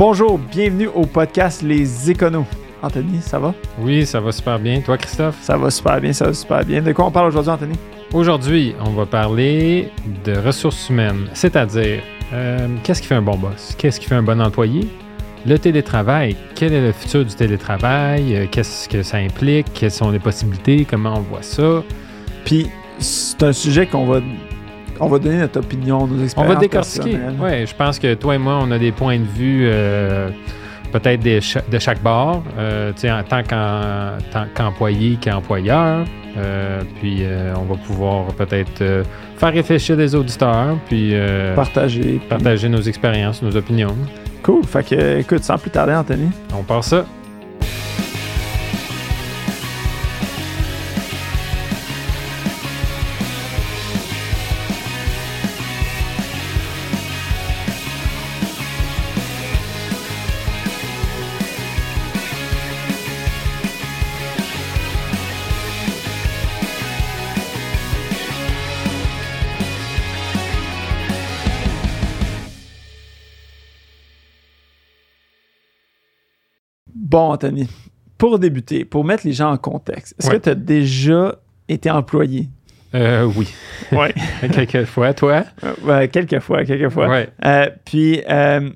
Bonjour, bienvenue au podcast Les Éconos. Anthony, ça va? Oui, ça va super bien. Toi, Christophe? Ça va super bien, ça va super bien. De quoi on parle aujourd'hui, Anthony? Aujourd'hui, on va parler de ressources humaines, c'est-à-dire euh, qu'est-ce qui fait un bon boss? Qu'est-ce qui fait un bon employé? Le télétravail, quel est le futur du télétravail? Euh, Qu'est-ce que ça implique? Quelles sont les possibilités? Comment on voit ça? Puis, c'est un sujet qu'on va, on va donner notre opinion, nos On expériences. va décortiquer. Oui, je pense que toi et moi, on a des points de vue euh, peut-être de chaque bord, euh, tu sais, en tant qu'employé, qu'employeur. Euh, puis euh, on va pouvoir peut-être faire réfléchir les auditeurs, puis Partager. puis- partager nos expériences, nos opinions. Cool. Fait que, écoute, sans plus tarder, Anthony. On part ça. Bon, Anthony, pour débuter, pour mettre les gens en contexte, est-ce Ouais. que tu as déjà été employé? Euh, oui. Oui. Quelques fois, toi? quelques fois, quelques fois. Ouais. Euh, puis, euh,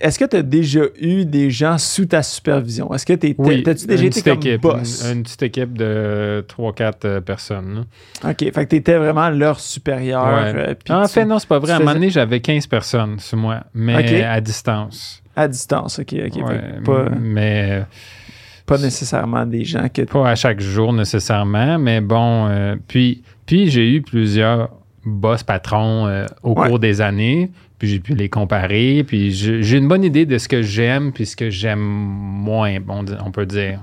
est-ce que tu as déjà eu des gens sous ta supervision? Est-ce que tu Oui. as-tu déjà une été petite comme équipe, boss? Une, une petite équipe de 3-4 personnes. OK, fait que tu étais vraiment leur supérieur. Ouais. euh, en tu- fait, non, c'est pas vrai. À un moment donné, j'avais 15 personnes sur moi, mais à distance. À distance, OK, OK. Ouais, pas, Mais pas nécessairement des gens que... pas à chaque jour nécessairement. Mais bon, euh, puis, puis j'ai eu plusieurs boss patrons euh, au Ouais. cours des années. Puis j'ai pu les comparer. Puis j'ai une bonne idée de ce que j'aime puis ce que j'aime moins, on, on peut dire.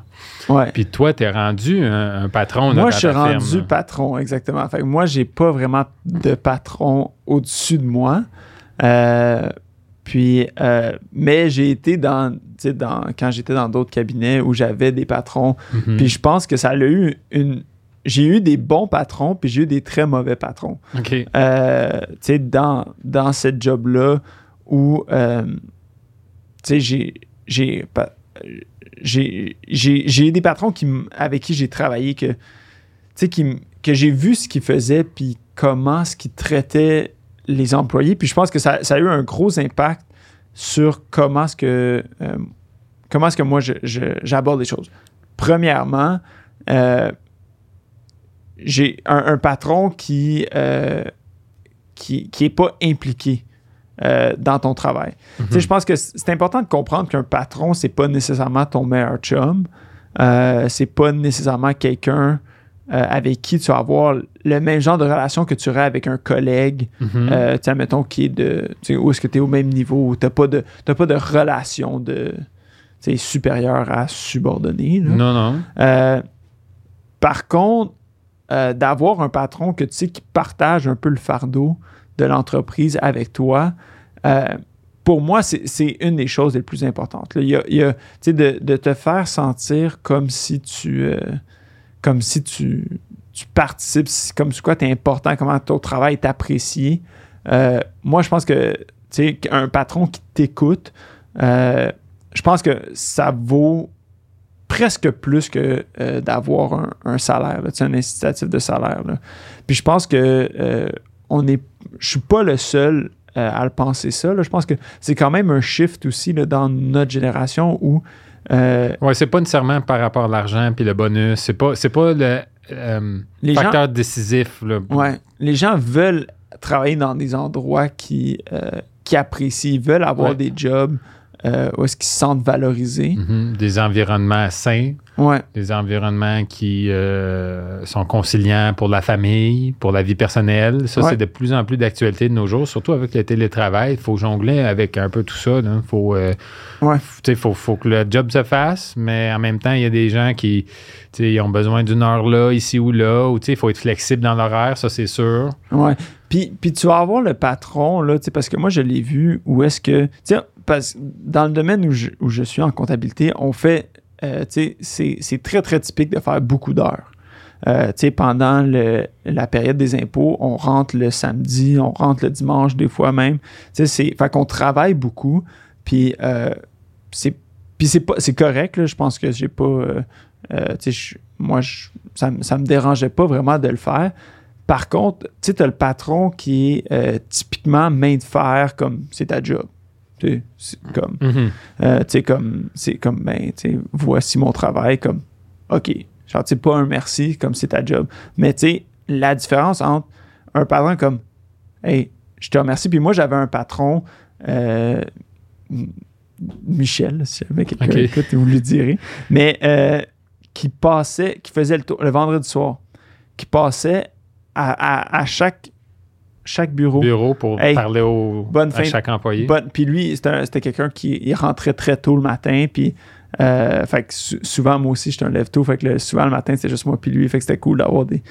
Ouais. Puis toi, t'es rendu un, un patron Moi, je suis rendu firme. patron, exactement. Fait que moi, j'ai pas vraiment de patron au-dessus de moi. Euh, puis, euh, mais j'ai été dans, tu sais, dans, quand j'étais dans d'autres cabinets où j'avais des patrons, Mhm. puis je pense que ça a eu une. J'ai eu des bons patrons, puis j'ai eu des très mauvais patrons. OK. Euh, tu sais, dans, dans cette job-là où, euh, tu sais, j'ai, j'ai, j'ai, j'ai, eu des patrons qui, avec qui j'ai travaillé que, qui, que j'ai vu ce qu'ils faisaient puis comment ce qu'ils traitaient les employés. Puis je pense que ça, ça a eu un gros impact sur comment est-ce que, euh, comment est-ce que moi j'aborde les choses. Premièrement, euh, j'ai un, un patron qui, euh, qui, qui est pas impliqué euh, dans ton travail. Mhm. Je pense que c'est important de comprendre qu'un patron, c'est pas nécessairement ton meilleur chum. Euh, c'est pas nécessairement quelqu'un euh, avec qui tu vas avoir le même genre de relation que tu aurais avec un collègue, Mhm. euh, tu mettons, qui est de. Où est-ce que tu es au même niveau, où tu n'as pas, de- pas de relation de supérieur à subordonné. là. non, non. Euh, par contre, d'avoir un patron que tu sais qui partage un peu le fardeau de l'entreprise avec toi, pour moi, c'est une des choses les plus importantes. là. Il y a, il y a, tu sais, de, de te faire sentir comme si tu, comme si tu, participes, comme si quoi tu es important, comment ton travail est apprécié. Euh, moi, je pense que un patron qui t'écoute, euh, je pense que ça vaut presque plus que euh, d'avoir un, salaire, là, un incitatif de salaire. là. Puis je pense que on est, je suis pas le seul à le penser ça. Je pense que c'est quand même un shift aussi dans notre génération où euh, Ouais, c'est pas nécessairement par rapport à l'argent puis le bonus. C'est pas, c'est pas le euh, les gens, facteur décisif. Là. ouais, les gens veulent travailler dans des endroits qui, euh, qui apprécient, ils veulent avoir Ouais. des jobs euh, où est-ce qu'ils se sentent valorisés. Mhm. Des environnements sains, Ouais, des environnements qui euh, sont conciliants pour la famille, pour la vie personnelle. Ça, Ouais. c'est de plus en plus d'actualité de nos jours, surtout avec le télétravail. Il faut jongler avec un peu tout ça. Il faut, euh, Ouais. sais, faut, faut que le job se fasse, mais en même temps, il y a des gens qui ils ont besoin d'une heure là, ici ou là, ou il faut être flexible dans l'horaire, ça c'est sûr. Ouais. Puis, puis tu vas avoir le patron, là, parce que moi, je l'ai vu, où est-ce que. Parce que dans le domaine où je, où je suis en comptabilité, on fait. euh, tu sais, c'est- très, très typique de faire beaucoup d'heures. Euh, pendant la période des impôts, on rentre le samedi, on rentre le dimanche, des fois même. Fait qu'on travaille beaucoup. Puis euh, c'est c'est correct je pense que j'ai pas euh, moi ça, ça me dérangeait pas vraiment de le faire. Par contre, tu t'as le patron qui est typiquement main de fer, comme c'est ta job. Tu sais, c'est comme, Mhm. euh, tu sais, comme, c'est comme, ben, tu sais, voici mon travail, comme, OK. Genre, tu sais, pas un merci, comme c'est ta job. Mais, tu sais, la différence entre un patron comme, hey, je te remercie. Puis moi, j'avais un patron, euh, Michel, si jamais quelqu'un OK. écoute, vous lui direz, mais euh, qui passait, qui faisait le tour le vendredi soir, qui passait à, à- à chaque, chaque bureau. Bureau pour Hey, parler au, bonne à fin- chaque employé. Bonne- puis lui, c'était un- c'était quelqu'un qui il rentrait très tôt le matin. Puis, euh, fait que sou- souvent, moi aussi, j'étais un lève-tôt. Fait que le- souvent, le matin, c'était juste moi puis lui. Fait que c'était cool d'avoir des.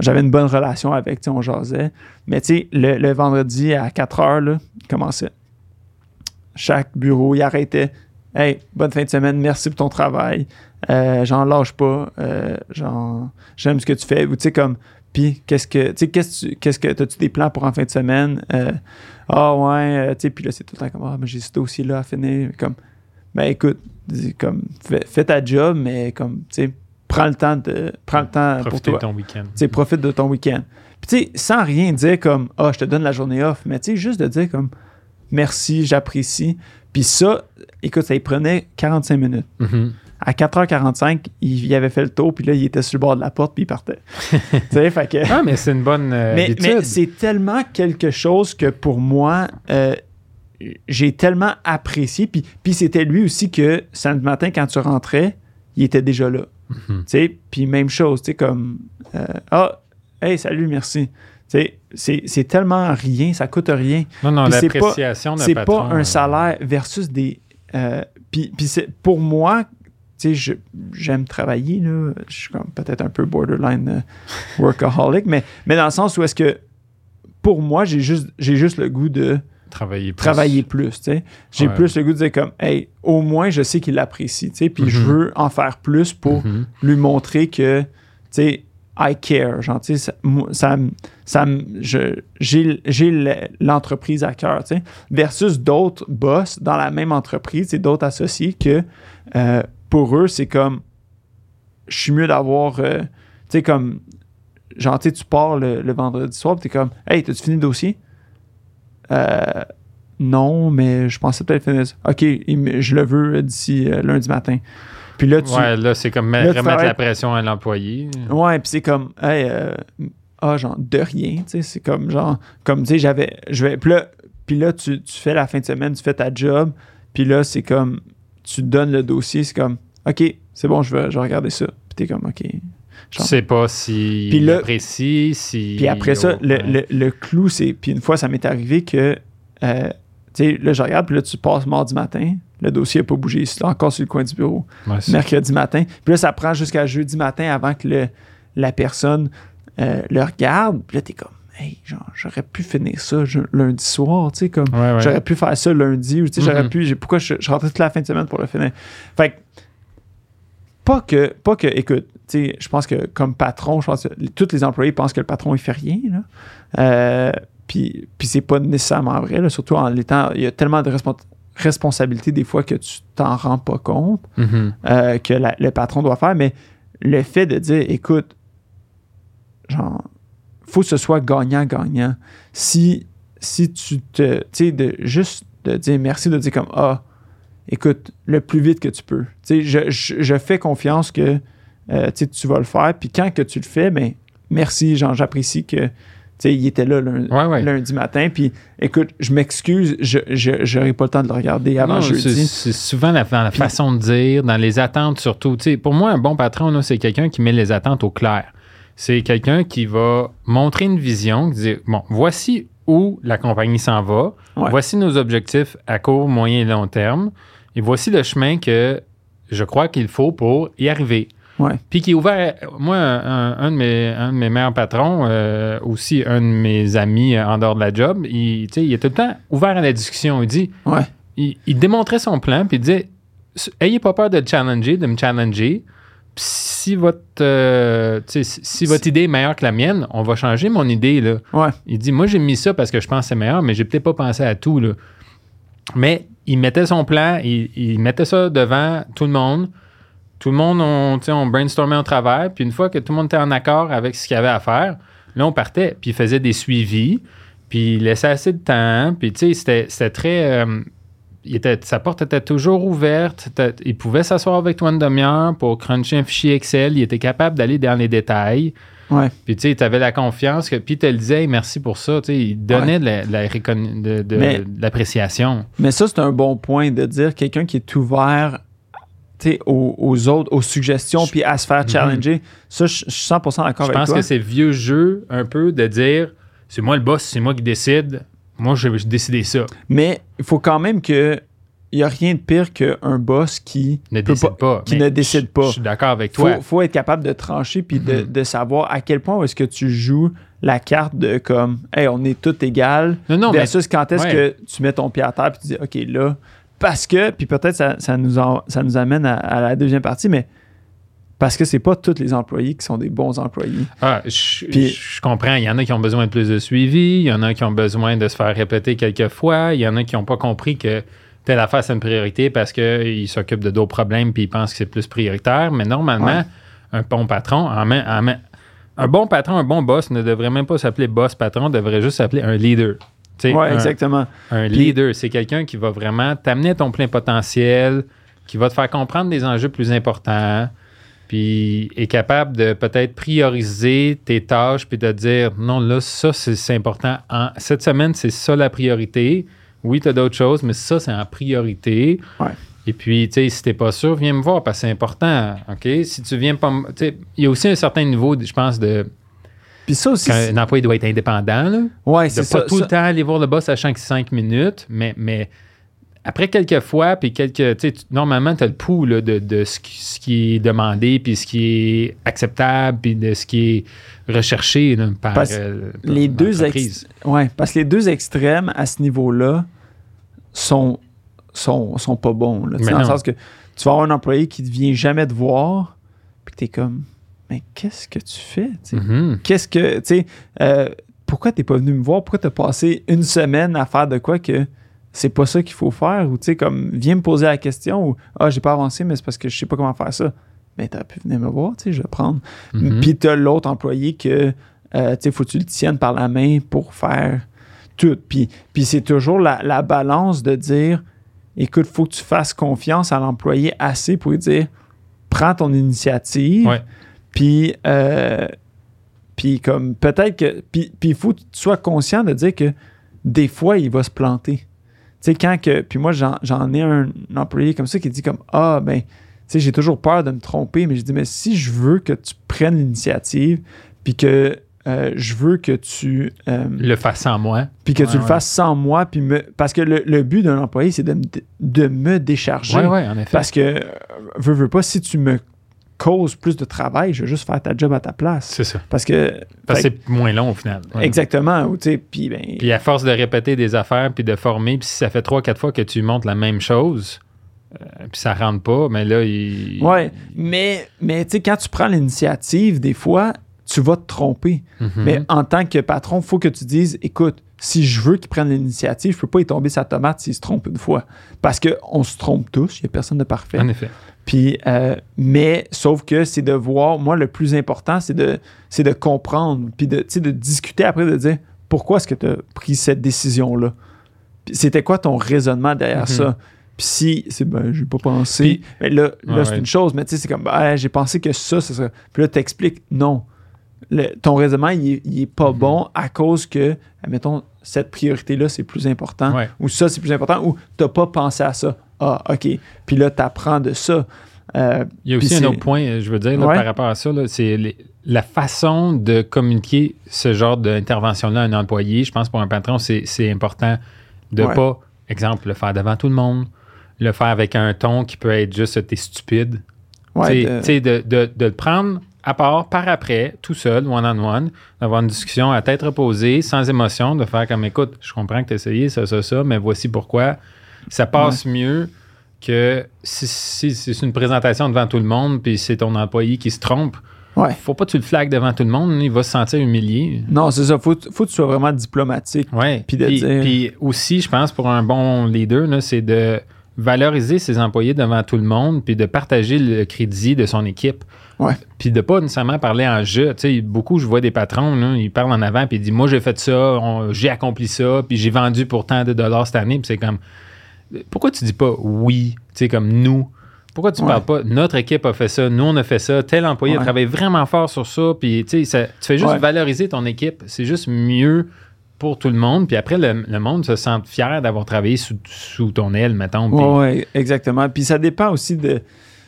J'avais une bonne relation avec, on jasait. Mais, tu sais, le, le vendredi à 4 heures, là, il commençait. Chaque bureau, il arrêtait. Hey, bonne fin de semaine, merci pour ton travail. Euh, j'en lâche pas. Euh, j'aime ce que tu fais. Ou, tu sais, comme. Puis, qu'est-ce que. Tu sais, qu'est-ce que tu- qu'est-ce que. As-tu des plans pour en fin de semaine? Euh, ah ouais, euh, tu sais, puis là, c'est tout le temps comme, ah, mais j'ai ce dossier-là à finir. Comme, ben écoute, comme, fais, fais ta job, mais comme, tu sais, prends le temps de, prends le temps pour toi. de ton week-end. Tu sais, profite de ton week-end. Puis, tu sais, sans rien dire comme, ah, je te donne la journée off, mais tu sais, juste de dire comme, merci, j'apprécie. Puis ça, écoute, ça y prenait 45 minutes. Mhm. À 4h45, il, il avait fait le tour, puis là, il était sur le bord de la porte, puis il partait. tu sais, fait que. Ah, mais c'est une bonne euh, Mais, habitude. mais c'est tellement quelque chose que pour moi, euh, j'ai tellement apprécié. Puis, puis c'était lui aussi que samedi matin, quand tu rentrais, il était déjà là. Mhm. Tu sais, puis même chose, tu sais, comme euh, Ah, hey, salut, merci. Tu sais, c'est tellement rien, ça coûte rien. Non, non, c'est pas- l'appréciation C'est pas patron, un euh, salaire versus des. puis puis c'est- pour moi, tu sais, je- j'aime travailler, là. Je suis comme peut-être un peu borderline euh, workaholic, mais, mais dans le sens où est-ce que pour moi, j'ai juste, j'ai juste le goût de Travailler plus. travailler plus, tu sais. J'ai Ouais. plus le goût de dire comme, hey, au moins, je sais qu'il l'apprécie, tu sais, puis je Mhm. veux en faire plus pour Mhm. lui montrer que, tu sais, I care. Genre, tu sais, ça, ça, j'ai j'ai le- l'entreprise à cœur, tu sais, versus d'autres boss dans la même entreprise et d'autres associés que euh, pour eux, c'est comme, je suis mieux d'avoir, euh, tu sais, comme, genre, tu pars le, le vendredi soir, tu es comme, hey, t'as-tu fini le dossier? Euh, non, mais je pensais peut-être finir ça. OK, je le veux d'ici euh, lundi matin. Puis là, tu, Ouais, là, c'est comme Là, remettre la pression à l'employé. Ouais, puis c'est comme, hey, euh, ah, genre, de rien, tu sais, c'est comme, genre, comme, tu sais, j'avais, je vais, puis là, puis là tu, tu fais la fin de semaine, tu fais ta job, puis là, c'est comme, tu donnes le dossier, c'est comme, OK, c'est bon, je vais, je vais regarder ça. Puis t'es comme, OK. Tu sais pas si Puis là- apprécie, si... Puis après ça, le, le- le clou, c'est, puis une fois, ça m'est arrivé que, euh, tu sais, là, je regarde, puis là, tu passes mardi matin, le dossier n'a pas bougé, c'est encore sur le coin du bureau. Ouais, mercredi matin. Puis là, ça prend jusqu'à jeudi matin avant que le- la personne euh, le regarde. Puis là, t'es comme, hey, genre, j'aurais pu finir ça je- lundi soir, tu sais, comme, Ouais, ouais. j'aurais pu faire ça lundi, ou tu sais, j'aurais pu, pourquoi je, je rentrais toute la fin de semaine pour le finir? Fait que, pas que, pas que, écoute, tu sais, je pense que comme patron, je pense que tous les employés pensent que le patron, il fait rien, là. Euh, puis, puis c'est pas nécessairement vrai, là, surtout en l'étant, il y a tellement de respons- responsabilités des fois que tu t'en rends pas compte Mhm. euh, que la- le patron doit faire, mais le fait de dire, écoute, genre, faut que ce soit gagnant-gagnant. Si, si tu te, tu sais, de juste de dire merci, de dire comme, ah, écoute, le plus vite que tu peux. Tu sais, je, je, je fais confiance que euh, tu vas le faire, puis quand que tu le fais, ben, merci, genre, j'apprécie que, il était là lundi, Ouais, ouais. lundi matin, puis écoute, je m'excuse, je n'aurai pas le temps de le regarder avant Non, jeudi. c'est souvent la, dans la façon de dire, dans les attentes surtout. Tu sais, pour moi, un bon patron, c'est quelqu'un qui met les attentes au clair. C'est quelqu'un qui va montrer une vision, qui dit bon, voici où la compagnie s'en va, Ouais. voici nos objectifs à court, moyen et long terme, et voici le chemin que je crois qu'il faut pour y arriver. Ouais. Puis qui est ouvert. Moi, un, un de, mes, un de mes meilleurs patrons, euh, aussi un de mes amis euh, en dehors de la job, il, il est tout le temps ouvert à la discussion. Il dit Ouais. il, il démontrait son plan, puis il disait Ayez pas peur de le challenger, de me challenger. Si votre, euh, si, si votre idée est meilleure que la mienne, on va changer mon idée. Là. Ouais. Il dit Moi, j'ai mis ça parce que je pense que c'est meilleur, mais j'ai peut-être pas pensé à tout. Là. Mais il mettait son plan, il, il mettait ça devant tout le monde. Tout le monde, on, on brainstormait au travers. Puis une fois que tout le monde était en accord avec ce qu'il y avait à faire, là, on partait. Puis il faisait des suivis. Puis il laissait assez de temps. Puis tu sais, c'était, c'était très. euh, il était, sa porte était toujours ouverte. Il pouvait s'asseoir avec toi une demi-heure pour cruncher un fichier Excel. Il était capable d'aller dans les détails. Ouais. Puis tu sais, tu avais la confiance. Que, puis il te le disait, Hey, merci pour ça. Tu sais, il donnait de, la Mais- l'appréciation. Mais ça, c'est un bon point de dire quelqu'un qui est ouvert tu aux, aux autres, aux suggestions, puis à se faire challenger. Ça, je je suis 100% d'accord Je avec pense toi. que c'est vieux jeu un peu de dire c'est moi le boss, c'est moi qui décide. Moi, je vais décider ça. Mais il faut quand même que il n'y a rien de pire qu'un boss qui Ne peut décide pas. qui Mais ne décide je- pas. Je suis d'accord avec toi. faut être capable de trancher puis de, Mhm. de savoir à quel point est-ce que tu joues la carte de comme hey on est tous égal Non, non, mais versus quand est-ce ouais. que tu mets ton pied à terre puis tu dis ok là parce que puis peut-être ça, ça nous en- ça nous amène à, à la deuxième partie mais parce que c'est pas tous les employés qui sont des bons employés Ah, je, Puis- je comprends. Il y en a qui ont besoin de plus de suivi. Il y en a qui ont besoin de se faire répéter quelques fois. Il y en a qui n'ont pas compris que telle affaire, c'est une priorité parce qu'ils s'occupent de d'autres problèmes puis ils pensent que c'est plus prioritaire. Mais normalement, Ouais. un bon patron, en main- en main- un bon patron, un bon boss ne devrait même pas s'appeler boss patron, devrait juste s'appeler un leader. Un- exactement Un leader, c'est quelqu'un qui va vraiment t'amener à ton plein potentiel, qui va te faire comprendre des enjeux plus importants, puis est capable de peut-être prioriser tes tâches, puis de dire non, là, ça, c'est important. En- cette semaine, c'est ça la priorité. Oui, tu as d'autres choses, mais ça, c'est en priorité. Ouais. Et puis, tu sais, si t'es pas sûr, viens me voir parce que c'est important. OK? Si tu viens pas. m- tu sais, Il y a aussi un certain niveau, je pense, de. puis ça aussi qu'un employé doit être indépendant, là ouais de c'est pas ça, tout ça- le temps aller voir le boss à chaque cinq minutes, mais, mais après quelques fois, puis quelques. tu tu- Normalement, tu as le pouls là, de, de ce, qui, ce qui est demandé, puis ce qui est acceptable, puis de ce qui est recherché là, par Parce euh, par les deux ex- ouais, parce que les deux extrêmes à ce niveau-là sont, sont, sont pas bons. Là, Tu dans le sens que tu vas avoir un employé qui ne vient jamais te voir, puis tu es comme, mais qu'est-ce que tu fais? tu? Mhm. Qu'est-ce que, tu sais, euh, pourquoi t'es pas venu me voir? Pourquoi t'as passé une semaine à faire de quoi que c'est pas ça qu'il faut faire? Ou, tu sais, comme, viens me poser la question, ou, ah, j'ai pas avancé, mais c'est parce que je sais pas comment faire ça. Mais t'aurais pu venir me voir, tu sais, je vais prendre. Mhm. Puis t'as l'autre employé que, euh, tu sais, faut que tu le tiennes par la main pour faire tout. Puis, puis c'est toujours la, la balance de dire, écoute, faut que tu fasses confiance à l'employé assez pour lui dire, prends ton initiative. Ouais. Puis, euh, puis comme peut-être que. Puis puis il faut que tu sois conscient de dire que des fois, il va se planter. Tu sais, quand que. Puis moi, j'en ai un employé comme ça qui dit comme Ah, ben, tu sais, j'ai toujours peur de me tromper, mais je dis, mais si je veux que tu prennes l'initiative, puis que euh, je veux que tu. euh, Le fasse sans moi. puis que Ouais, tu le fasses sans moi, puis me. Parce que le, le but d'un employé, c'est de, me- de me décharger. Oui, oui, en effet. Parce que, euh, veux, veux pas, si tu me causes plus de travail, je vais juste faire ta job à ta place. C'est ça. Parce que. Parce que c'est moins long au final. Ouais. Exactement. Puis, ben. À force de répéter des affaires, puis de former, puis si ça fait trois, quatre fois que tu montres la même chose, euh, puis ça rentre pas, mais là, il. ouais. Mais, mais tu sais, quand tu prends l'initiative, des fois, tu vas te tromper. Mhm. Mais en tant que patron, il faut que tu dises écoute, si je veux qu'il prenne l'initiative, je peux pas y tomber sa tomate s'il se trompe une fois. Parce qu'on se trompe tous, il n'y a personne de parfait. En effet. Puis, euh, mais sauf que c'est de voir, moi, le plus important, c'est de, c'est de comprendre, puis de, de discuter après, de dire pourquoi est-ce que tu as pris cette décision-là? Puis C'était quoi ton raisonnement derrière Mhm. ça? Puis si c'est ben, j'ai pas pensé, Puis- mais là, là Ouais, c'est ouais. une chose, mais tu sais, c'est comme ben, j'ai pensé que ça, ça serait. Puis là, t'expliques, non. Le- ton raisonnement, il il est pas Mhm. bon à cause que, admettons, cette priorité-là, c'est plus important Ouais. ou ça, c'est plus important, ou t'as pas pensé à ça. Ah, OK. Puis là, t'apprends de ça. Euh, Il y a aussi un autre point, euh, je veux dire, là, Ouais. par rapport à ça, c'est la façon de communiquer ce genre d'intervention-là à un employé. Je pense pour un patron, c'est c'est important de Ouais. pas, exemple, le faire devant tout le monde, le faire avec un ton qui peut être juste t'es stupide. ouais, Tu sais- de- tu de, de- de le prendre à part, par après, tout seul, one-on-one, d'avoir une discussion à tête reposée, sans émotion, de faire comme écoute, je comprends que tu as essayé ça, ça, ça, mais voici pourquoi. Ça passe mieux que si, si- si c'est une présentation devant tout le monde, puis c'est ton employé qui se trompe. Ouais. faut pas que tu le flagues devant tout le monde, il va se sentir humilié. Non, c'est ça. Faut, faut que tu sois vraiment diplomatique. Ouais. Puis puis, dire- puis aussi, je pense, pour un bon leader, c'est de valoriser ses employés devant tout le monde, puis de partager le crédit de son équipe. Ouais. Puis de pas nécessairement parler en jeu. Tu sais, beaucoup, je vois des patrons, là, ils parlent en avant, puis ils disent Moi, j'ai fait ça, j'ai accompli ça, puis j'ai vendu pour tant de dollars cette année. Puis c'est comme Pourquoi tu dis pas oui, tu sais, comme nous pourquoi tu Ouais. parles pas? Notre équipe a fait ça, nous on a fait ça, tel employé a travaillé vraiment fort sur ça, puis tu sais, tu fais juste valoriser ton équipe. C'est juste mieux pour tout le monde. Puis après, le, le monde se sent fier d'avoir travaillé sous, sous ton aile, mettons. Ouais, ouais, exactement. Puis ça dépend aussi de. Tu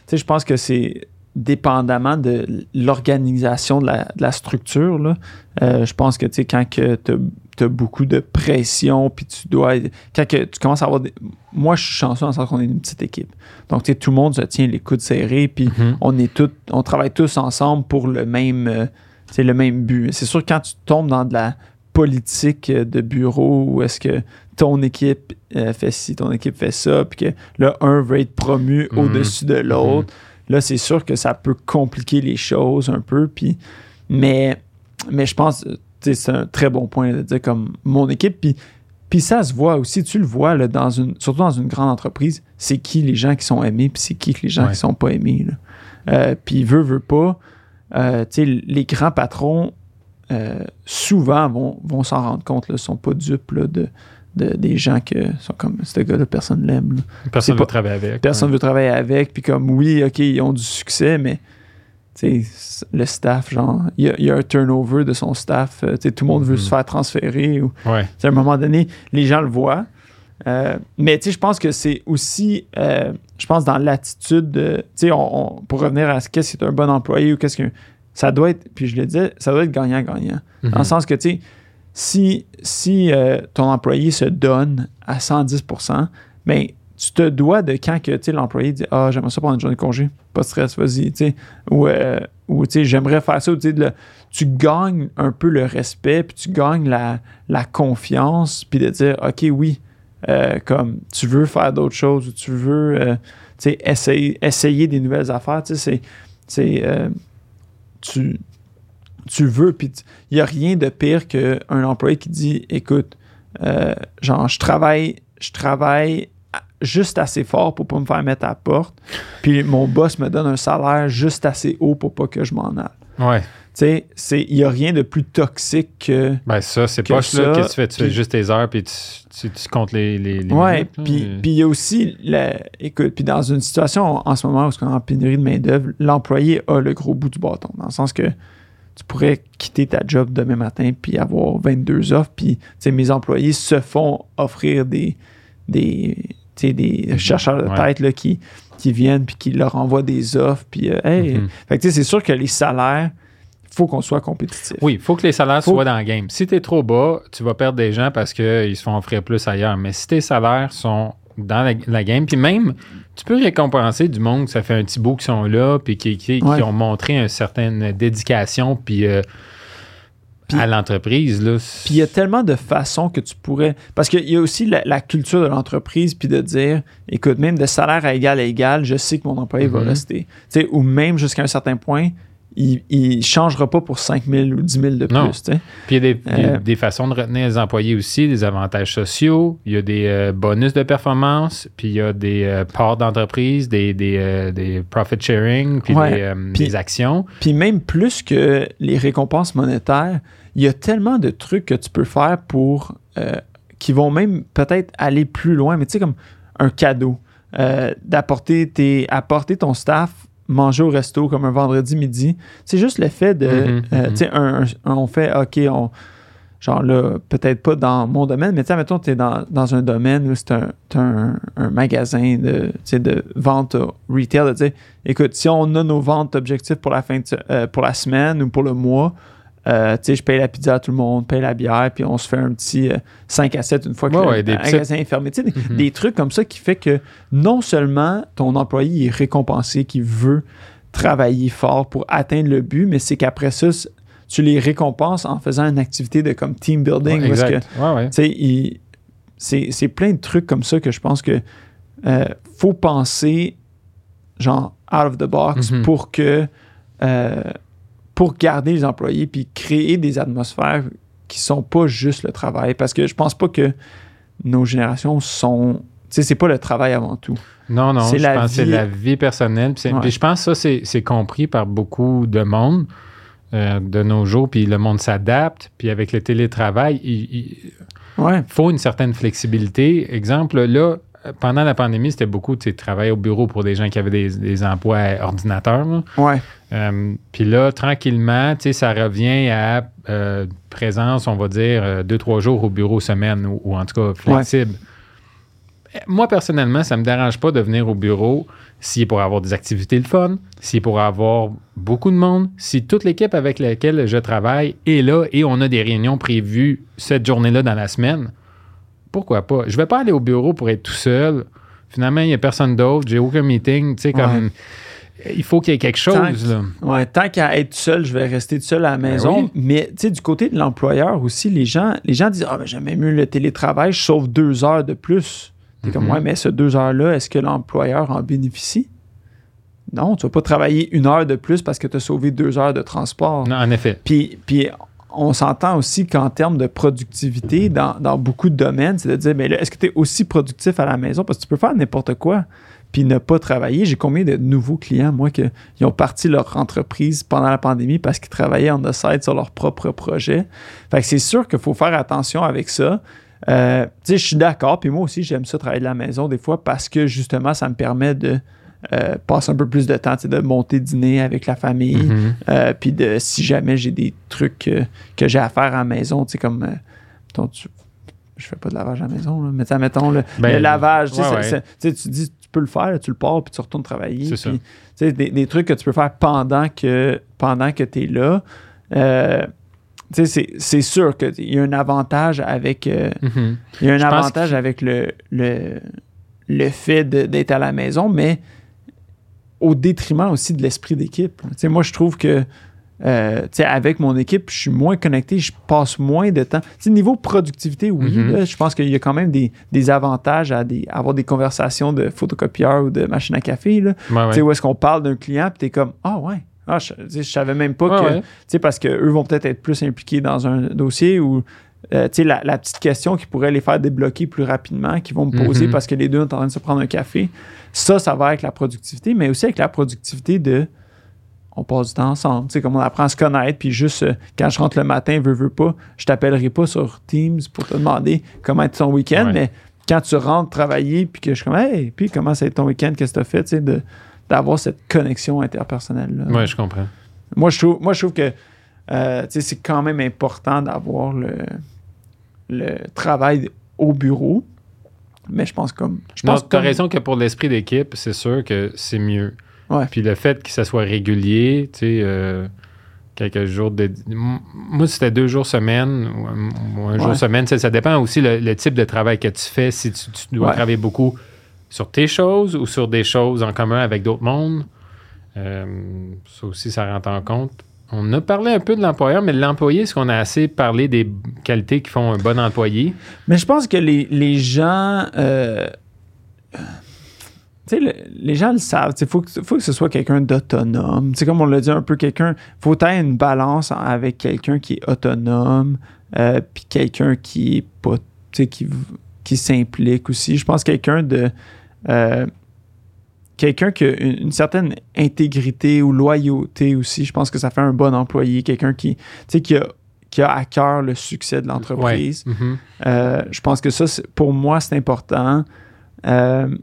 sais, je pense que c'est dépendamment de l'organisation de la, de la structure. Là. Euh, je pense que, tu sais, quand tu as, beaucoup de pression, puis tu dois. Quand que tu commences à avoir. Des, moi, je suis chanceux dans le sens qu'on est une petite équipe. Donc, tu sais, tout le monde se tient les coudes serrés, puis Mhm. on est tous. On travaille tous ensemble pour le même. euh, le même but. C'est sûr, quand tu tombes dans de la politique euh, de bureau où est-ce que ton équipe euh, fait ci, ton équipe fait ça, puis que là, un veut être promu Mhm. au-dessus de l'autre, là, c'est sûr que ça peut compliquer les choses un peu. Puis, mais, mais je pense, sais, c'est un très bon point de dire comme mon équipe. Puis, puis ça se voit aussi, tu le vois, là, dans une, surtout dans une grande entreprise, c'est qui les gens qui sont aimés, puis c'est qui les gens Ouais. qui sont pas aimés. là. Euh, puis veut, veut pas, euh, tu sais, les grands patrons, euh, souvent vont, vont s'en rendre compte, ne sont pas dupes là, de, de- des gens que sont comme ce gars-là, personne l'aime. Personne ne veut travailler avec. Personne veut travailler avec, puis comme oui, ok, ils ont du succès, mais le staff, genre, il y, a- il y a un turnover de son staff, euh, tout le monde veut Mhm. se faire transférer. Ou, Ouais. à un moment donné, les gens le voient. Euh, mais je pense que c'est aussi, euh, je pense, dans l'attitude de, on, on- pour revenir à ce qu'est-ce qui est un bon employé ou qu'est-ce que. Ça doit être, puis je le disais, ça doit être gagnant-gagnant. Dans le Mhm. sens que, tu sais, si, si euh, ton employé se donne à 110% ben, tu te dois de quand que, l'employé dit Ah, j'aimerais ça prendre une journée de congé, pas de stress, vas-y. Ou, euh, ou, j'aimerais faire ça. tu gagnes un peu le respect, puis tu gagnes la, la confiance, puis de dire Ok, oui, euh, comme tu veux faire d'autres choses, ou tu veux, euh, essayer, essayer des nouvelles affaires, c'est. tu, tu veux, puis il n'y a rien de pire qu'un employé qui dit écoute, euh, genre, je travaille, je travaille juste assez fort pour pas me faire mettre à la porte, puis mon boss me donne un salaire juste assez haut pour pas que je m'en aille. Ouais. Tu sais, il n'y a rien de plus toxique que. Ben, ça, c'est pas ça, là que tu fais? Tu fais juste tes heures, puis tu, tu, tu comptes les, les, les Ouais, mais- puis il y a aussi, la- écoute, puis dans une situation en ce moment où on est en pénurie de main-d'œuvre, l'employé a le gros bout du bâton, dans le sens que tu pourrais quitter ta job demain matin puis avoir 22 offres, puis mes employés se font offrir des, des, des chercheurs de Ouais. tête là, qui, qui viennent puis qui leur envoient des offres, puis euh, hey, Mhm. c'est sûr que les salaires, il faut qu'on soit compétitif. Oui, il faut que les salaires Faut- soient dans le game. Si tu es trop bas, tu vas perdre des gens parce qu'ils se font offrir plus ailleurs. Mais si tes salaires sont dans la, la game, puis même, tu peux récompenser du monde, ça fait un petit bout qui sont là, puis qui, qui- ont montré une certaine dédication puis, euh, Puis- à l'entreprise. Puis il y a tellement de façons que tu pourrais. Parce qu'il y a aussi la, la culture de l'entreprise, puis de dire écoute, même de salaire à égal à égal, je sais que mon employé va Mhm. rester. Tu sais, ou même jusqu'à un certain point, il ne changera pas pour 5 000 ou 10 000 de Non. plus. sais. Puis il y a des, des- Euh, des façons de retenir les employés aussi, des avantages sociaux, il y a des euh, bonus de performance, puis il y a des euh, parts d'entreprise, des, des, euh, des profit sharing, puis Ouais, des, euh, actions. Puis même plus que les récompenses monétaires, il y a tellement de trucs que tu peux faire pour. euh, qui vont même peut-être aller plus loin, mais tu sais, comme un cadeau. Euh, d'apporter tes, apporter ton staff manger au resto comme un vendredi midi. C'est juste le fait de. Mhm, euh, mhm. tu sais, un- un- on fait, OK, on. Genre là, peut-être pas dans mon domaine, mais tu sais, mettons, tu es dans, dans un domaine où c'est un, un, magasin de, de vente retail, de dire, écoute, si on a nos ventes objectifs pour la fin de, euh, pour la semaine ou pour le mois, euh, tu sais, je paye la pizza à tout le monde, paye la bière, puis on se fait un petit euh, 5 à 7 une fois que Ouais, le ouais, des petits- magasin est fermé. Tu sais, Mhm. des trucs comme ça qui fait que non seulement ton employé est récompensé, qui veut travailler fort pour atteindre le but, mais c'est qu'après ça, tu les récompenses en faisant une activité de comme team building. Ouais, parce que, c'est c'est plein de trucs comme ça que je pense que euh, faut penser genre out of the box Mhm. pour que euh, pour garder les employés puis créer des atmosphères qui sont pas juste le travail. Parce que je pense pas que nos générations sont. Tu sais, c'est pas le travail avant tout. Non, non, C'est je la pense que c'est vie- la vie personnelle. Puis, Ouais. je pense que ça, c'est, c'est compris par beaucoup de monde euh, de nos jours. Puis le monde s'adapte. Puis avec le télétravail, il, il Ouais. faut une certaine flexibilité. Exemple, là, pendant la pandémie, c'était beaucoup de travail au bureau pour des gens qui avaient des, des emplois à ordinateur. là. Ouais. Euh, Puis là, tranquillement, ça revient à euh, présence, on va dire, euh, deux, trois jours au bureau semaine ou, ou en tout cas flexible. Moi, personnellement, ça ne me dérange pas de venir au bureau s'il est pour avoir des activités le fun, s'il est pour avoir beaucoup de monde, si toute l'équipe avec laquelle je travaille est là et on a des réunions prévues cette journée-là dans la semaine. Pourquoi pas? Je vais pas aller au bureau pour être tout seul. Finalement, il n'y a personne d'autre, j'ai aucun meeting. Tu sais, comme. Il faut qu'il y ait quelque Tant chose. Là. Ouais, tant qu'à être seul, je vais rester tout seul à la maison. Ben oui. Mais tu sais, du côté de l'employeur aussi, les gens, les gens disent Ah, ben, j'aime mieux le télétravail, je sauve deux heures de plus. T'es comme, Mhm. ouais, mais ce deux heures-là, est-ce que l'employeur en bénéficie? Non, tu vas pas travailler une heure de plus parce que tu as sauvé deux heures de transport. Non, en effet. Puis, puis on s'entend aussi qu'en termes de productivité, dans, dans beaucoup de domaines, c'est de dire, mais est-ce que tu es aussi productif à la maison? Parce que tu peux faire n'importe quoi puis ne pas travailler. J'ai combien de nouveaux clients, moi, qui ont parti leur entreprise pendant la pandémie parce qu'ils travaillaient en the sur leur propre projet? Fait que c'est sûr qu'il faut faire attention avec ça. Euh, tu sais, je suis d'accord, puis moi aussi, j'aime ça travailler de la maison des fois parce que justement, ça me permet de euh, passer un peu plus de temps, de monter dîner avec la famille. Mhm. Euh, puis de si jamais j'ai des trucs euh, que j'ai à faire à la maison, tu sais, comme. mettons, tu- je fais pas de lavage à la maison, là, mais sais, mettons le, Ben, le lavage, tu ouais, ouais. dis, tu peux le faire, tu le pars, puis tu retournes travailler. Ça. des, des trucs que tu peux faire pendant que, pendant que tu es là. C'est- sûr qu'il y a un avantage avec. Mhm. il y a un Je avantage avec le, le, le fait d'être à la maison, mais au détriment aussi de l'esprit d'équipe. Moi, je trouve que euh, avec mon équipe, je suis moins connecté, je passe moins de temps. Niveau productivité, oui, Mhm. je pense qu'il y a quand même des, des avantages à, des, à avoir des conversations de photocopieur ou de machine à café. Là. Ouais, ouais. Tu sais, où est-ce qu'on parle d'un client, puis t'es comme, ah ouais, ah, je, je savais même pas Ouais, que. parce qu'eux vont peut-être être plus impliqués dans un dossier ou. Euh, la, la petite question qui pourrait les faire débloquer plus rapidement, qui vont me poser Mhm. parce que les deux sont en train de se prendre un café. Ça, ça va avec la productivité, mais aussi avec la productivité de on passe du temps ensemble. Tu sais, comme on apprend à se connaître, puis juste euh, quand je rentre le matin, veux, veux pas, je t'appellerai pas sur Teams pour te demander comment est ton week-end, Ouais. mais quand tu rentres travailler, puis que je suis comme, hey, puis comment ça a été ton week-end, qu'est-ce que tu as fait, tu sais, de- d'avoir cette connexion interpersonnelle. Ouais, je comprends. Moi, je trouve, moi, je trouve que euh, c'est quand même important d'avoir le, le travail au bureau. Mais je pense comme. Je Non, pense comme- raison que pour l'esprit d'équipe, c'est sûr que c'est mieux. Ouais. Puis le fait que ça soit régulier, tu sais, euh, quelques jours de. Moi, c'était deux jours semaine ou un, ou un jour Ouais. semaine. Ça, ça dépend aussi le, le type de travail que tu fais. Si tu, tu dois Ouais. travailler beaucoup sur tes choses ou sur des choses en commun avec d'autres mondes. Euh, ça aussi, ça rentre en compte. On a parlé un peu de l'employeur, mais l'employé, est-ce qu'on a assez parlé des qualités qui font un bon employé? Mais je pense que les, gens. euh, les gens le savent. Il faut que, faut que ce soit quelqu'un d'autonome. Sais, comme on l'a dit un peu, quelqu'un. faut avoir une balance avec quelqu'un qui est autonome, euh, puis quelqu'un qui est pas. Qui, qui s'implique aussi. Je pense quelqu'un de. euh, quelqu'un qui a une, une certaine intégrité ou loyauté aussi. Je pense que ça fait un bon employé. Quelqu'un qui, qui a, qui a à cœur le succès de l'entreprise. Ouais. Mhm. Euh, je pense que ça, pour moi, c'est important. Euh,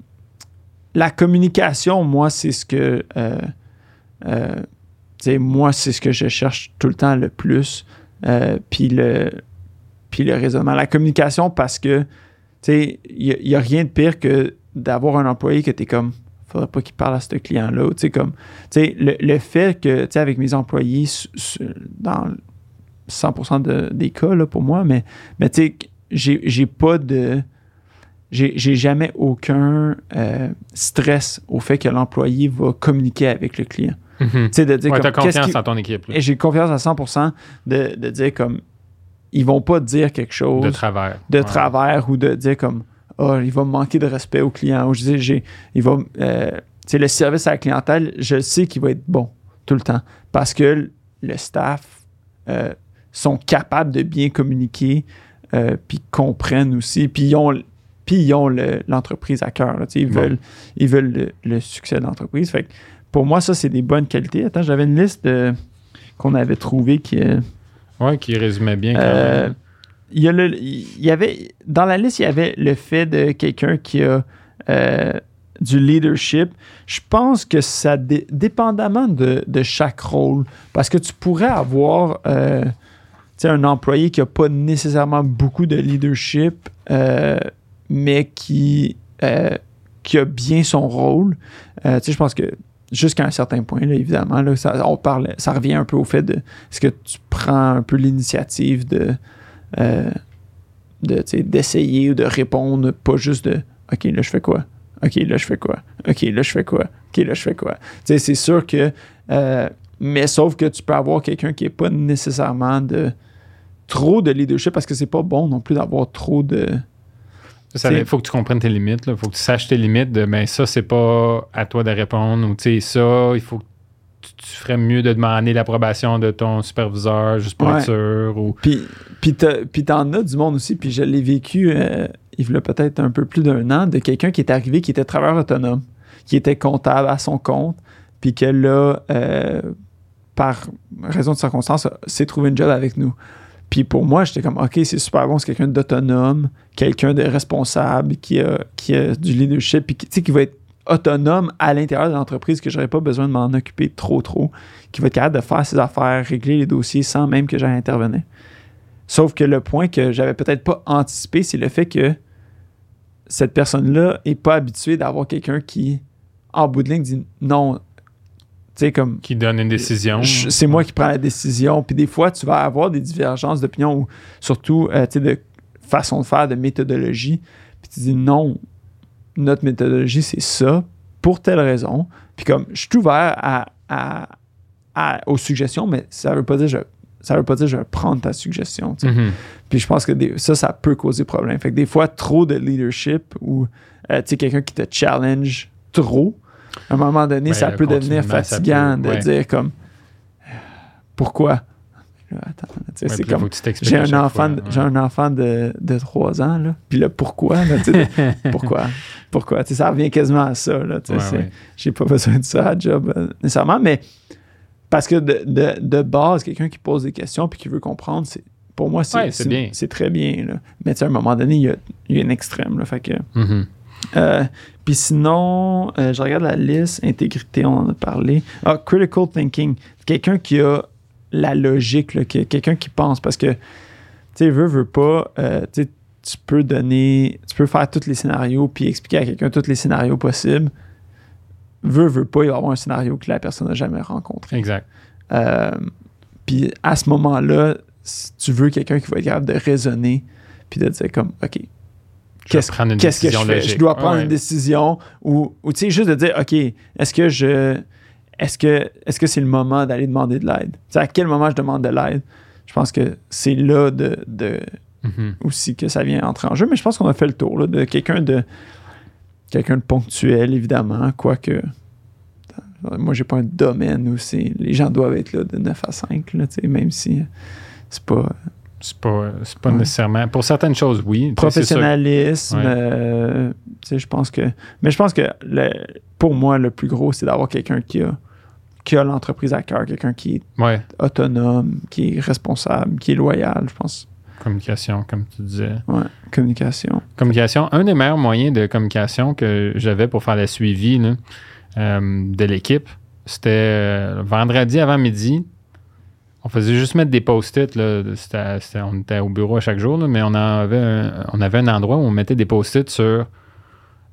la communication, moi, c'est ce que. euh, moi, c'est ce que je cherche tout le temps le plus. Puis le, puis le raisonnement. La communication, parce que, tu sais, il n'y a, rien de pire que d'avoir un employé que tu es comme, faudrait pas qu'il parle à ce client-là. Tu sais, comme, tu sais, le, le fait que, tu sais, avec mes employés, su- su- dans 100% de- des cas, là, pour moi, mais, mais tu sais, j'ai j'ai pas de. J'ai j'ai jamais aucun euh, stress au fait que l'employé va communiquer avec le client. Mhm. Tu sais, de dire Ouais, comme, t'as qu'est-ce confiance en ton équipe. là, Et j'ai confiance à 100% de, de dire comme. Ils vont pas dire quelque chose de travers. de Ouais. travers ou de dire comme oh, il va me manquer de respect au client ou je dis j'ai il va euh, le service à la clientèle je sais qu'il va être bon tout le temps parce que le staff euh, sont capables de bien communiquer, euh, puis comprennent aussi, puis ils ont, puis le- l'entreprise à cœur. là, ils veulent, ils veulent le, le succès de l'entreprise. Fait que pour moi, ça, c'est des bonnes qualités. Attends, j'avais une liste qu'on avait trouvée qui est. Ouais, qui résumait bien quand Euh, même. Il y avait dans la liste il y avait le fait de quelqu'un qui a euh, du leadership. Je pense que ça dé- dépendamment de, de chaque rôle, parce que tu pourrais avoir euh, un employé qui a pas nécessairement beaucoup de leadership, euh, mais qui qui a bien son rôle. Je pense que jusqu'à un certain point, là, évidemment, là, ça, on parle, ça revient un peu au fait de est-ce que tu prends un peu l'initiative de, euh, de d'essayer ou de répondre, pas juste de OK, là, je fais quoi? OK, là, je fais quoi? OK, là, je fais quoi? OK, là, je fais quoi? C'est sûr que. euh, mais sauf que tu peux avoir quelqu'un qui n'est pas nécessairement de trop de leadership parce que c'est pas bon non plus d'avoir trop de. Il faut que tu comprennes tes limites. Il faut que tu saches tes limites de ben ça, c'est pas à toi de répondre. Ou tu sais, ça, il faut que tu, tu ferais mieux de demander l'approbation de ton superviseur juste pour Ouais. être sûr. Ou... Puis, puis, t'en as du monde aussi, puis je l'ai vécu euh, il y a peut-être un peu plus d'un an, de quelqu'un qui est arrivé, qui était travailleur autonome, qui était comptable à son compte, puis que là, euh, par raison de circonstances, s'est trouvé une job avec nous. Puis pour moi, j'étais comme, OK, c'est super bon, c'est quelqu'un d'autonome, quelqu'un de responsable, qui a, qui a du leadership, puis qui, tu sais, qui va être autonome à l'intérieur de l'entreprise, que j'aurais pas besoin de m'en occuper trop, trop, qui va être capable de faire ses affaires, régler les dossiers sans même que j'aille intervenir. Sauf que le point que j'avais peut-être pas anticipé, c'est le fait que cette personne-là est pas habituée d'avoir quelqu'un qui, en bout de ligne, dit non. Tu sais, comme Qui donne une décision. c'est moi qui prends la décision. Puis des fois, tu vas avoir des divergences d'opinion ou surtout euh, tu sais, de façon de faire, de méthodologie. Puis tu dis non, notre méthodologie, c'est ça, pour telle raison. Puis comme je suis ouvert à, à- à- aux suggestions, mais ça veut pas dire je, ça veut pas dire je vais prendre ta suggestion. tu sais. Mhm. Puis je pense que des- ça, ça peut causer problème. Fait que des fois, trop de leadership ou euh, quelqu'un qui te challenge trop, à un moment donné, Ouais, ça peut devenir ça fatigant de dire comme pourquoi? J'ai un enfant, j'ai un enfant de, de 3 ans, là. Puis là, pourquoi? là, pourquoi? Pourquoi? Ça revient quasiment à ça. Là, tu sais, Ouais. J'ai pas besoin de ça à job euh, nécessairement, mais parce que de, de, de base, quelqu'un qui pose des questions puis qui veut comprendre, c'est pour moi, c'est, Ouais, c'est bien. c'est très bien. Là. Mais à un moment donné, il y a, il y a un extrême. Là, fait que, Mhm. euh, puis sinon, euh, je regarde la liste, intégrité, on en a parlé. Ah, critical thinking, quelqu'un qui a la logique, là, qui- quelqu'un qui pense, parce que, tu sais, veut, veut pas, euh, tu peux donner, tu peux faire tous les scénarios, puis expliquer à quelqu'un tous les scénarios possibles. Veut, veut pas, il va y avoir un scénario que la personne n'a jamais rencontré. Exact. Euh, puis à ce moment-là, si tu veux quelqu'un qui va être capable de raisonner, puis de dire comme, OK, Qu'est-ce- qu'est-ce que je fais? logique. Je dois prendre Ouais. une décision ou, ou tu sais, juste de dire, OK, est-ce que je. Est-ce que c'est le moment d'aller demander de l'aide? Sais, à quel moment je demande de l'aide? Je pense que c'est là de, de- Mhm. aussi que ça vient entrer en jeu, mais je pense qu'on a fait le tour là, de quelqu'un de quelqu'un de ponctuel, évidemment, quoique. Moi, j'ai pas un domaine où c'est. Les gens doivent être là de 9 à 5, là, même si c'est pas. C'est pas, c'est pas Ouais. nécessairement. Pour certaines choses, oui. C'est professionnalisme, Ouais. euh, je pense que. Mais je pense que le- pour moi, le plus gros, c'est d'avoir quelqu'un qui a, qui a l'entreprise à cœur, quelqu'un qui est Ouais. autonome, qui est responsable, qui est loyal, je pense. Communication, comme tu disais. Ouais, communication. Communication. Un des meilleurs moyens de communication que j'avais pour faire le suivi là, euh, de l'équipe, c'était euh, vendredi avant midi. On faisait juste mettre des post-it. on était au bureau à chaque jour, là, mais on avait, un, on avait un endroit où on mettait des post-it sur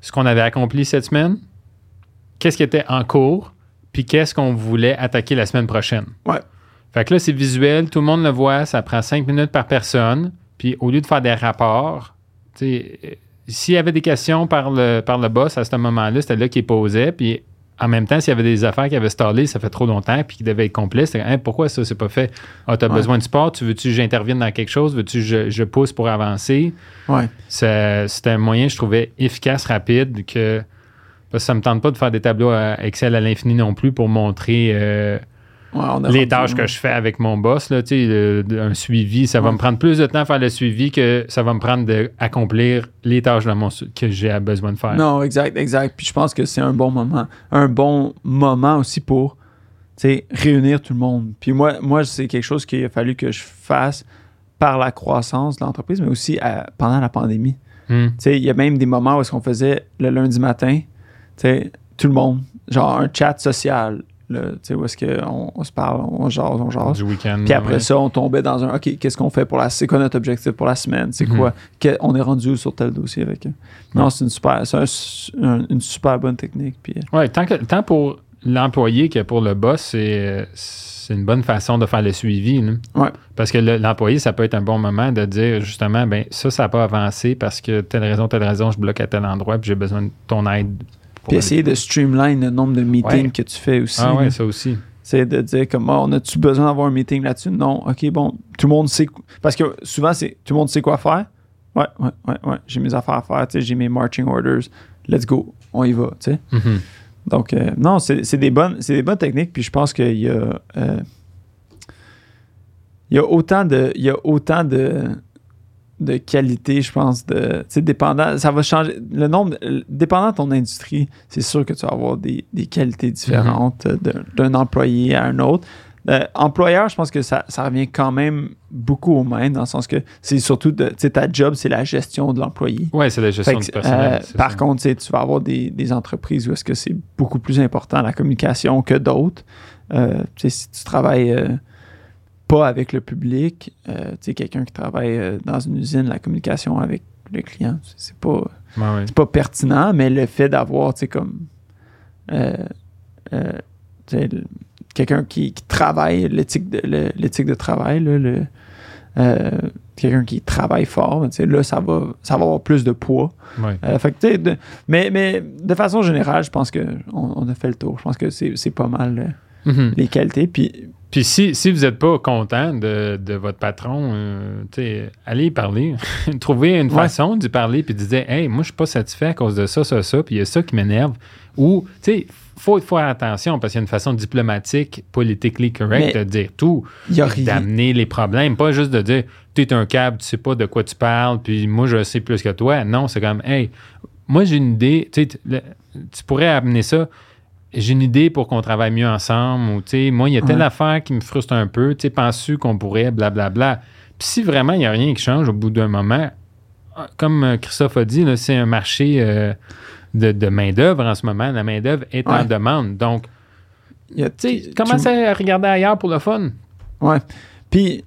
ce qu'on avait accompli cette semaine, qu'est-ce qui était en cours, puis qu'est-ce qu'on voulait attaquer la semaine prochaine? Ouais. Fait que là, c'est visuel, tout le monde le voit, ça prend cinq minutes par personne. Puis au lieu de faire des rapports, tu sais, euh, s'il y avait des questions par le, par le boss à ce moment-là, c'était là qu'il posait. Puis en même temps, s'il y avait des affaires qui avaient stallé, ça fait trop longtemps, puis qui devaient être complets, c'était Hein, pourquoi ça, c'est pas fait? Ah, t'as Ouais. besoin de support, tu veux-tu que j'intervienne dans quelque chose? Veux-tu que je, je pousse pour avancer? Ouais. C'était un moyen, je trouvais, efficace, rapide, que parce que ça me tente pas de faire des tableaux à Excel à l'infini non plus pour montrer euh, Ouais, les tâches que je fais avec mon boss, là, le- un suivi, ça va me prendre plus de temps à faire le suivi que ça va me prendre d'accomplir les tâches dans mon su- que j'ai besoin de faire. Non, exact, exact. Puis je pense que c'est un bon moment. Un bon moment aussi pour réunir tout le monde. Puis moi, moi c'est quelque chose qu'il a fallu que je fasse par la croissance de l'entreprise, mais aussi euh, pendant la pandémie. Hmm. Il y a même des moments où est-ce qu'on faisait le lundi matin, sais, tout le monde, genre un chat social, là, tu sais, où est-ce qu'on on se parle, on jase, on jase. Du week-end. Puis après ouais. ça, on tombait dans un OK, qu'est-ce qu'on fait pour la. C'est quoi notre objectif pour la semaine? C'est Mhm. quoi? Que- on est rendu où sur tel dossier avec eux? Non, c'est une super, c'est un- un- une super bonne technique. Puis, euh, Ouais, tant, que, tant pour l'employé que pour le boss, c'est c'est une bonne façon de faire le suivi. Ouais. Parce que le- l'employé, ça peut être un bon moment de dire justement, ben ça, ça n'a pas avancé parce que telle raison, telle raison, je bloque à tel endroit, puis j'ai besoin de ton aide. Puis essayer de streamline le nombre de meetings Ouais. que tu fais aussi. Ah ouais, ça aussi. C'est de dire comme Ah, on a-tu besoin d'avoir un meeting là-dessus? Non, ok, bon, tout le monde sait. Parce que souvent, c'est tout le monde sait quoi faire. Ouais, ouais, ouais, ouais. J'ai mes affaires à faire, tu sais, j'ai mes marching orders. Let's go, on y va, tu sais. Mhm. Donc, euh, non, c'est des, bonnes- des bonnes techniques. Puis je pense qu'il y a. euh, il y a autant de. Il y a autant de de qualité, je pense, de, tu sais, dépendant, ça va changer, le nombre, dépendant de ton industrie, c'est sûr que tu vas avoir des, des qualités différentes euh, d'un- d'un employé à un autre. Euh, employeur, je pense que ça, ça revient quand même beaucoup au même, dans le sens que c'est surtout, de, tu sais, ta job, c'est la gestion de l'employé. Ouais, c'est la gestion du personnel. euh, par ça. contre, tu vas avoir des, des entreprises où est-ce que c'est beaucoup plus important la communication que d'autres. Euh, tu sais, si tu travailles pas avec le public, euh, tu sais, quelqu'un qui travaille euh, dans une usine, la communication avec le client, c'est- pas, Ouais, ouais. c'est pas pertinent, mais le fait d'avoir, tu sais, comme euh, euh, tu sais, le- quelqu'un qui, qui travaille l'éthique de, le- l'éthique de travail, là, le, euh, quelqu'un qui travaille fort, tu sais, là, ça va, ça va avoir plus de poids. Ouais. Euh, fait que, tu sais, de- mais, mais de façon générale, je pense qu'on on a fait le tour. Je pense que c'est c'est pas mal Mhm. les qualités. Puis, Puis si, si vous n'êtes pas content de, de votre patron, euh, allez y parler. Trouvez une Ouais. façon d'y parler puis de dire Hey, moi, je suis pas satisfait à cause de ça, ça, ça, puis il y a ça qui m'énerve. Ou, tu sais, faut faire attention parce qu'il y a une façon diplomatique, politically correct Mais de dire tout, d'amener les problèmes, pas juste de dire tu es un câble, tu sais pas de quoi tu parles, puis moi, je sais plus que toi. Non, c'est comme Hey, moi, j'ai une idée, tu sais, tu pourrais amener ça j'ai une idée pour qu'on travaille mieux ensemble ou tu sais moi il y a telle Ouais. affaire qui me frustre un peu tu sais penses-tu qu'on pourrait blablabla. Puis si vraiment il n'y a rien qui change au bout d'un moment ah, comme euh, Christophe a dit c'est un marché euh, de, de main d'œuvre en ce moment. La main d'œuvre est en demande. Donc Il y a- tu sais tu- commencez à regarder ailleurs pour le fun. Ouais. Puis,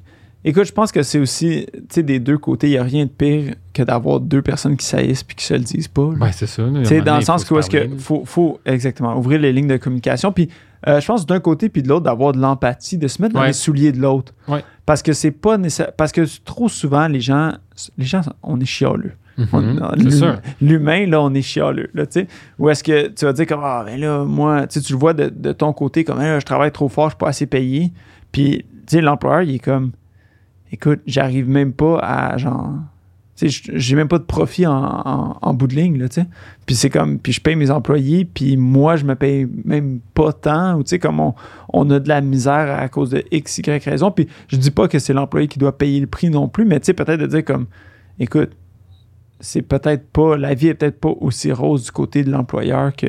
écoute, je pense que c'est aussi, tu sais, des deux côtés, il n'y a rien de pire que d'avoir deux personnes qui saillissent puis qui se le disent pas. ouais c'est ça Tu sais, dans le sens où est-ce que faut, faut exactement ouvrir les lignes de communication. Puis, euh, je pense d'un côté puis de l'autre d'avoir de l'empathie, de se mettre dans Ouais. les souliers de l'autre. Ouais. Parce que c'est pas nécessaire. Parce que trop souvent, les gens, les gens, on est chialeux. Mhm, sûr L'humain, là, on est chialeux. Là, tu sais. Ou est-ce que tu vas dire comme Ah, ben là, moi, tu le vois de, de ton côté, comme là, je travaille trop fort, je suis pas assez payé. Puis, tu sais, l'employeur, il est comme Écoute, j'arrive même pas à genre. J'ai même pas de profit en, bout de ligne, là, tu sais. Puis c'est comme, puis je paye mes employés, puis moi, je me paye même pas tant, ou tu sais, comme on, on a de la misère à cause de X, Y raison. Puis je dis pas que c'est l'employé qui doit payer le prix non plus, mais tu sais, peut-être de dire comme, écoute, c'est peut-être pas, la vie est peut-être pas aussi rose du côté de l'employeur que.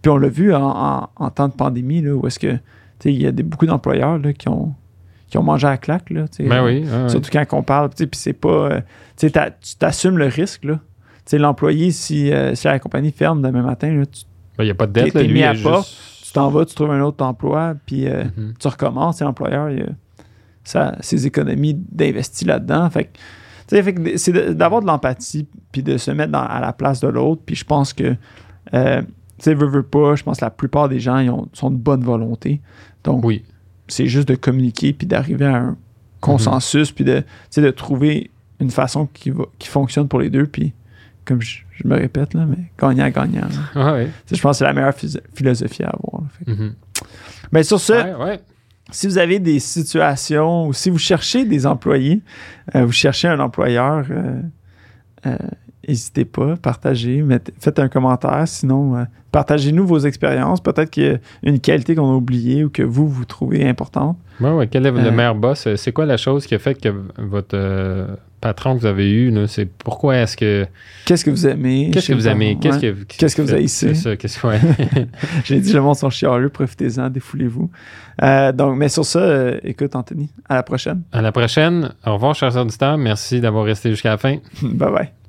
Puis on l'a vu en, temps de pandémie, là, où est-ce que, tu sais, il y a des, beaucoup d'employeurs, qui ont, qui ont mangé à la claque, là, ben oui ouais, ouais. Surtout quand on parle, puis c'est pas. euh, tu t'assumes le risque, là. L'employé, si, euh, si la compagnie ferme demain matin, là, tu Ben, il n'y a pas de t'es- dette là, t'es lui mis à juste- tu t'en vas, tu trouves un autre emploi, puis euh, Mhm. tu recommences, et l'employeur, il ses économies d'investir là-dedans. Fait que, fait c'est de- d'avoir de l'empathie, puis de se mettre dans- à la place de l'autre, puis je pense que, euh, tu sais, veux, veux pas, je pense que la plupart des gens, ils ont, sont de bonne volonté. Donc, oui c'est juste de communiquer puis d'arriver à un consensus puis de, de trouver une façon qui, va, qui fonctionne pour les deux puis comme je, je me répète là mais gagnant gagnant là. Ah ouais. Je pense que c'est la meilleure philosophie à avoir Mhm. ben, sur ce Ouais, ouais. si vous avez des situations ou si vous cherchez des employés euh, vous cherchez un employeur euh, euh, n'hésitez pas, partagez, mettez- faites un commentaire. Sinon, euh, partagez-nous vos expériences. Peut-être qu'il y a une qualité qu'on a oubliée ou que vous, vous trouvez importante. Ouais, ouais. Quel est Euh, le meilleur boss? C'est quoi la chose qui a fait que votre euh, patron que vous avez eu, c'est pourquoi est-ce que. Qu'est-ce que vous aimez? Qu'est-ce que vous aimez? Qu'est-ce que, que vous haïssez? C'est ça, qu'est-ce que. Ouais. J'ai dit, le monde sont chialeux, profitez-en, défoulez-vous. Euh, donc, mais sur ça, euh, écoute, Anthony, à la prochaine. à la prochaine. Au revoir, chers auditeurs. Merci d'avoir resté jusqu'à la fin. bye bye.